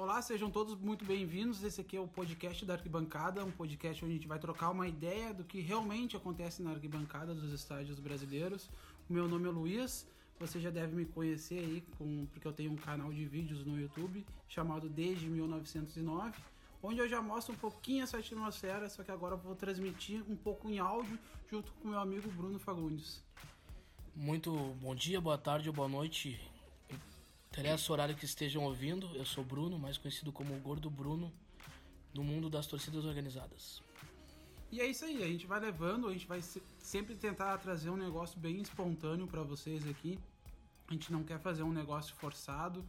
Olá, sejam todos muito bem-vindos. Esse aqui é o podcast da Arquibancada, um podcast onde a gente vai trocar uma ideia do que realmente acontece na arquibancada dos estádios brasileiros. O meu nome é Luiz, você já deve me conhecer aí, com, porque eu tenho um canal de vídeos no YouTube chamado Desde 1909, onde eu já mostro um pouquinho essa atmosfera, só que agora eu vou transmitir um pouco em áudio junto com meu amigo Bruno Fagundes. Muito bom dia, boa tarde ou boa noite. Interessa o horário que estejam ouvindo. Eu sou Bruno, mais conhecido como o Gordo Bruno, no mundo das torcidas organizadas. E é isso aí, a gente vai levando, a gente vai sempre tentar trazer um negócio bem espontâneo para vocês aqui. A gente não quer fazer um negócio forçado.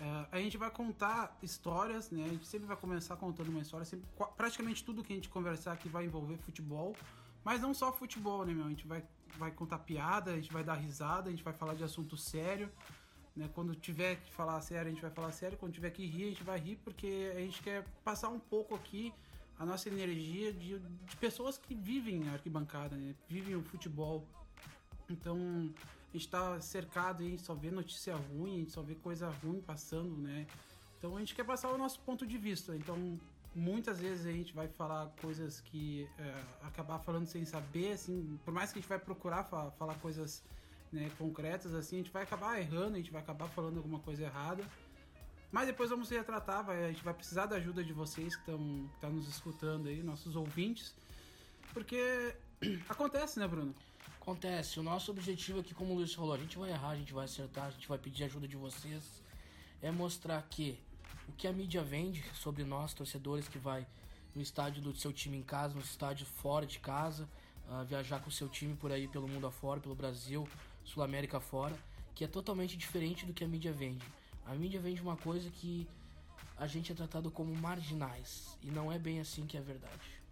É, a gente vai contar histórias, né? A gente sempre vai começar contando uma história. Sempre, praticamente tudo que a gente conversar aqui vai envolver futebol. Mas não só futebol, né, meu? A gente vai, vai contar piada, a gente vai dar risada, a gente vai falar de assunto sério. Né? Quando tiver que falar sério, a gente vai falar sério. Quando tiver que rir, a gente vai rir, porque a gente quer passar um pouco aqui a nossa energia de, de pessoas que vivem a arquibancada, né? vivem o futebol. Então, a gente está cercado e só vê notícia ruim, a gente só vê coisa ruim passando, né? Então, a gente quer passar o nosso ponto de vista. Então, muitas vezes a gente vai falar coisas que é, acabar falando sem saber, assim, por mais que a gente vai procurar fa falar coisas né, concretas, assim, a gente vai acabar errando, a gente vai acabar falando alguma coisa errada. Mas depois vamos se retratar, vai, a gente vai precisar da ajuda de vocês que estão tá nos escutando aí, nossos ouvintes. Porque acontece, né, Bruno? Acontece. O nosso objetivo aqui, como o Luiz falou, a gente vai errar, a gente vai acertar, a gente vai pedir ajuda de vocês. É mostrar que o que a mídia vende sobre nós, torcedores, que vai no estádio do seu time em casa, no estádio fora de casa, uh, viajar com o seu time por aí pelo mundo afora, pelo Brasil, Sul América fora, que é totalmente diferente do que a mídia vende. A mídia vende uma coisa que a gente é tratado como marginais e não é bem assim que é a verdade.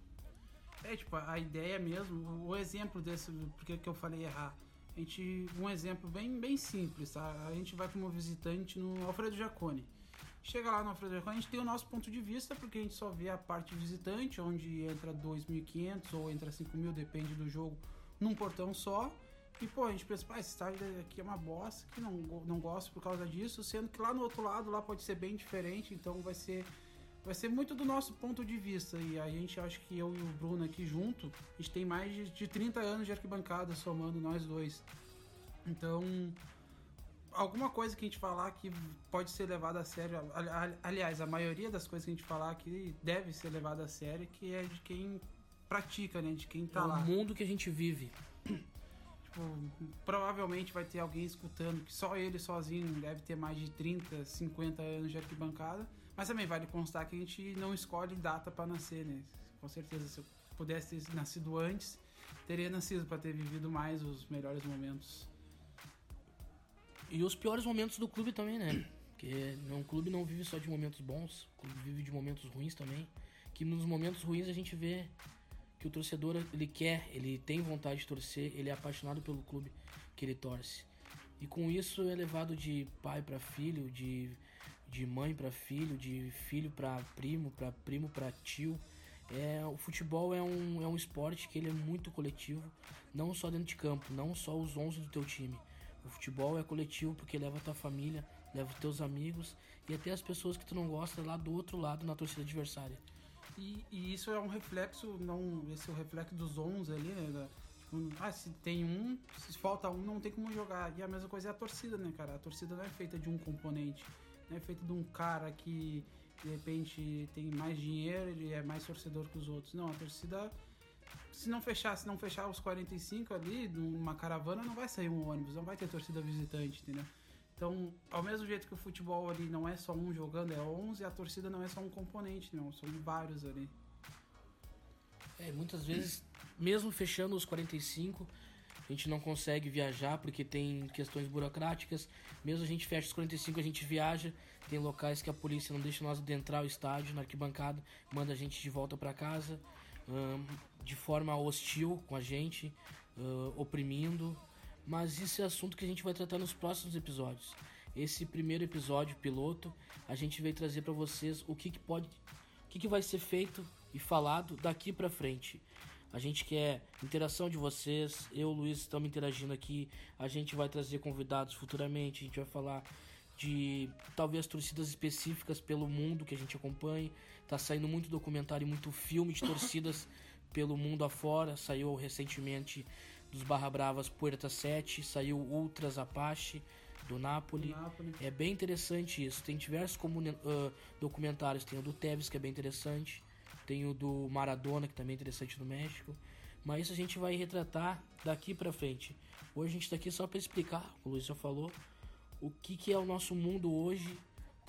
É, tipo, a ideia mesmo, o exemplo desse, porque que eu falei errar. A gente, um exemplo bem, bem simples, tá? A gente vai como visitante no Alfredo Jaconi. Chega lá no Alfredo Jaconi, a gente tem o nosso ponto de vista, porque a gente só vê a parte visitante, onde entra 2.500 ou entra 5.000, depende do jogo, num portão só. E, pô, a gente pensa, pá, esse estádio aqui é uma bosta, que não, não gosto por causa disso, sendo que lá no outro lado, lá pode ser bem diferente, então vai ser vai ser muito do nosso ponto de vista. E a gente acha que eu e o Bruno aqui junto, a gente tem mais de, de 30 anos de arquibancada somando nós dois. Então, alguma coisa que a gente falar que pode ser levada a sério, aliás, a maioria das coisas que a gente falar aqui deve ser levada a sério, que é de quem pratica, né? De quem tá é lá. o mundo que a gente vive. Tipo, provavelmente vai ter alguém escutando que só ele sozinho deve ter mais de 30, 50 anos de arquibancada. Mas também vale constar que a gente não escolhe data para nascer, né? Com certeza, se eu pudesse ter nascido antes, teria nascido para ter vivido mais os melhores momentos. E os piores momentos do clube também, né? Porque um clube não vive só de momentos bons, o clube vive de momentos ruins também. Que nos momentos ruins a gente vê que o torcedor ele quer, ele tem vontade de torcer, ele é apaixonado pelo clube que ele torce. E com isso é levado de pai para filho, de, de mãe para filho, de filho para primo, para primo para tio. É, o futebol é um, é um esporte que ele é muito coletivo, não só dentro de campo, não só os 11 do teu time. O futebol é coletivo porque leva a tua família, leva os teus amigos e até as pessoas que tu não gosta lá do outro lado na torcida adversária. E, e, isso é um reflexo, não, esse é o reflexo dos 11 ali, né? Da, tipo, ah, se tem um, se falta um, não tem como jogar. E a mesma coisa é a torcida, né, cara? A torcida não é feita de um componente, não é feita de um cara que de repente tem mais dinheiro, ele é mais torcedor que os outros. Não, a torcida, se não fechar, se não fechar os 45 ali, numa caravana, não vai sair um ônibus, não vai ter torcida visitante, entendeu? Então, ao mesmo jeito que o futebol ali não é só um jogando, é 11, a torcida não é só um componente, não, são vários ali. É, muitas vezes, mesmo fechando os 45, a gente não consegue viajar porque tem questões burocráticas. Mesmo a gente fecha os 45, a gente viaja. Tem locais que a polícia não deixa nós adentrar o estádio, na arquibancada, manda a gente de volta para casa, de forma hostil com a gente, uh, oprimindo mas isso é assunto que a gente vai tratar nos próximos episódios. Esse primeiro episódio piloto, a gente veio trazer para vocês o que, que pode, o que, que vai ser feito e falado daqui para frente. A gente quer interação de vocês. Eu, Luiz, estamos interagindo aqui. A gente vai trazer convidados futuramente. A gente vai falar de talvez torcidas específicas pelo mundo que a gente acompanha. Tá saindo muito documentário e muito filme de torcidas pelo mundo afora. Saiu recentemente dos Barra Bravas Puerta 7, saiu Ultras Apache do Napoli. Do Napoli. É bem interessante isso. Tem diversos ah, documentários. Tem o do Tevez, que é bem interessante. Tem o do Maradona, que também é interessante no México. Mas isso a gente vai retratar daqui pra frente. Hoje a gente tá aqui só pra explicar, o Luiz já falou, o que, que é o nosso mundo hoje,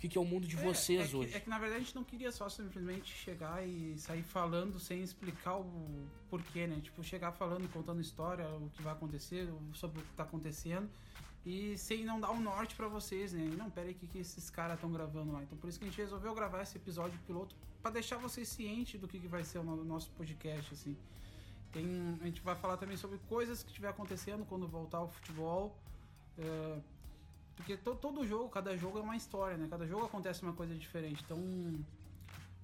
que, que é o mundo de É, vocês é que, hoje. É que na verdade a gente não queria só simplesmente chegar e sair falando sem explicar o porquê, né? Tipo, chegar falando, contando história, o que vai acontecer, sobre o que tá acontecendo. E sem não dar um norte pra vocês, né? Não, pera aí, o que, que esses caras estão gravando lá? Então por isso que a gente resolveu gravar esse episódio piloto pra deixar vocês cientes do que, que vai ser o no- nosso podcast, assim. Tem, a gente vai falar também sobre coisas que estiver acontecendo quando voltar ao futebol. É, porque to, todo jogo, cada jogo é uma história, né? Cada jogo acontece uma coisa diferente. Então,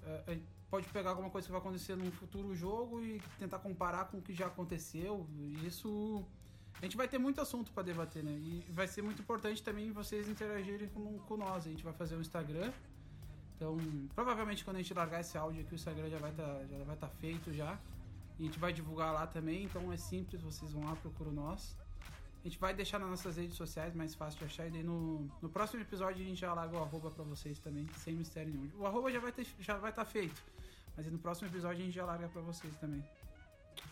é, é, pode pegar alguma coisa que vai acontecer num futuro jogo e tentar comparar com o que já aconteceu. Isso. A gente vai ter muito assunto para debater, né? E vai ser muito importante também vocês interagirem com, com nós. A gente vai fazer o Instagram. Então, provavelmente quando a gente largar esse áudio aqui, o Instagram já vai estar já vai tá feito já. E a gente vai divulgar lá também, então é simples, vocês vão lá, procuram nós. A gente vai deixar nas nossas redes sociais, mais fácil de achar. E daí no, no próximo episódio a gente já larga o arroba pra vocês também, sem mistério nenhum. O arroba já vai estar tá feito. Mas no próximo episódio a gente já larga pra vocês também.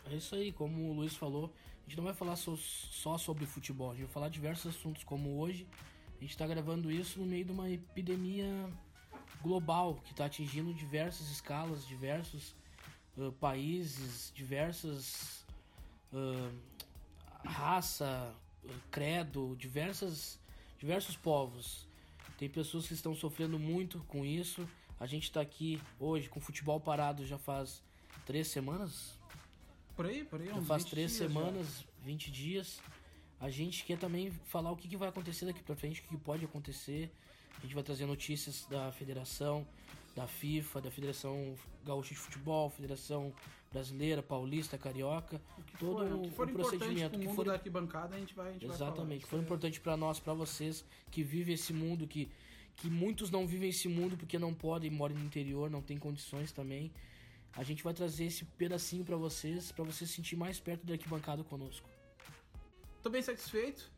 É isso aí, como o Luiz falou, a gente não vai falar só, só sobre futebol, a gente vai falar diversos assuntos, como hoje. A gente está gravando isso no meio de uma epidemia global que está atingindo diversas escalas, diversos ah, países, diversas ah, raça, credo, diversas, diversos povos. Tem pessoas que estão sofrendo muito com isso. A gente está aqui hoje com o futebol parado já faz três semanas, Por aí, por aí, já faz 20 três dias já. semanas, 20 dias. A gente quer também falar o que, que vai acontecer daqui pra frente, o que, que pode acontecer. A gente vai trazer notícias da federação, da FIFA, da Federação Gaúcha de Futebol, Federação Brasileira, Paulista, Carioca. O que todo for, o que for o importante procedimento, pro que mundo for- da arquibancada, a gente vai, a gente vai. Exatamente, que Isso foi é- importante pra nós, pra vocês que vivem esse mundo, que, que muitos não vivem esse mundo porque não podem, moram no interior, não tem condições também. A gente vai trazer esse pedacinho pra vocês, pra vocês se sentir mais perto da arquibancada conosco. Tô bem satisfeito,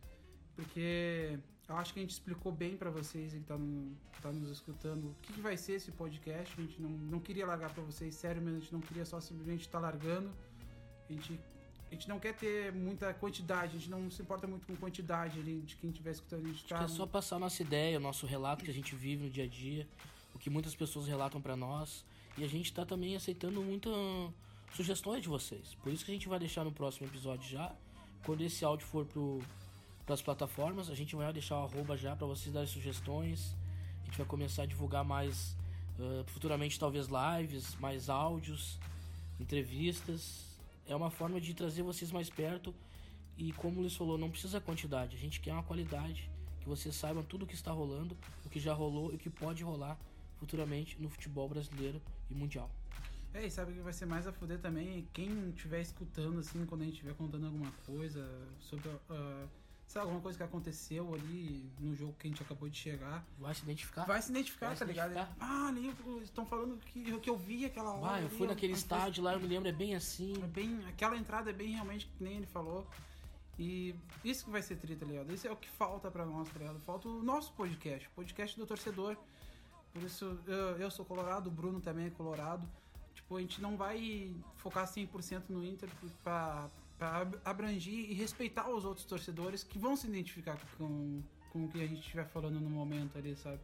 porque eu acho que a gente explicou bem pra vocês que tá, no, tá nos escutando o que, que vai ser esse podcast. A gente não, não queria largar pra vocês, sério mesmo, a gente não queria só simplesmente estar largando. A gente, a gente não quer ter muita quantidade, a gente não se importa muito com quantidade ali de quem estiver escutando. A gente tá, é só passar a nossa ideia, o nosso relato que a gente vive no dia a dia, o que muitas pessoas relatam pra nós. E a gente tá também aceitando muitas sugestões de vocês. Por isso que a gente vai deixar no próximo episódio já. Quando esse áudio for pro, pras plataformas, a gente vai deixar o arroba já pra vocês darem sugestões. A gente vai começar a divulgar mais ah, futuramente talvez lives, mais áudios, entrevistas. É uma forma de trazer vocês mais perto e como o Luiz falou, não precisa quantidade, a gente quer uma qualidade, que vocês saibam tudo o que está rolando, o que já rolou e o que pode rolar futuramente no futebol brasileiro e mundial. É, e sabe o que vai ser mais a fuder também? Quem estiver escutando, assim, quando a gente estiver contando alguma coisa sobre, uh, sei lá, alguma coisa que aconteceu ali no jogo que a gente acabou de chegar, Vai se identificar? vai se identificar, Vai tá se ligado? identificar. Ah, ali estão falando que, que eu vi aquela hora. Vai, eu ali, fui naquele a- a- estádio lá, eu me lembro, é bem assim. É bem, aquela entrada é bem realmente que nem ele falou. E isso que vai ser tri, tá ligado? Isso é o que falta pra nós, tá ligado? Falta o nosso podcast, o podcast do torcedor. Por isso, eu, eu sou colorado, o Bruno também é colorado. Tipo, a gente não vai focar 100% no Inter pra, ab- abranger e respeitar os outros torcedores que vão se identificar com, com o que a gente estiver falando no momento ali, sabe?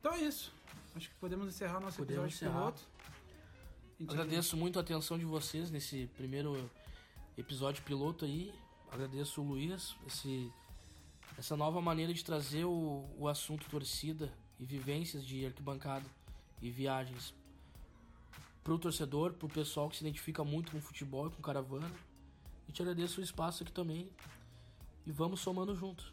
Então é isso. Acho que podemos encerrar nosso Podemos episódio encerrar. piloto. Agradeço muito a atenção de vocês nesse primeiro episódio piloto aí. Agradeço o Luiz, esse, essa nova maneira de trazer o, o assunto torcida e vivências de arquibancada e viagens pro torcedor, pro pessoal que se identifica muito com futebol e com caravana. Te agradeço o espaço aqui também. E vamos somando junto.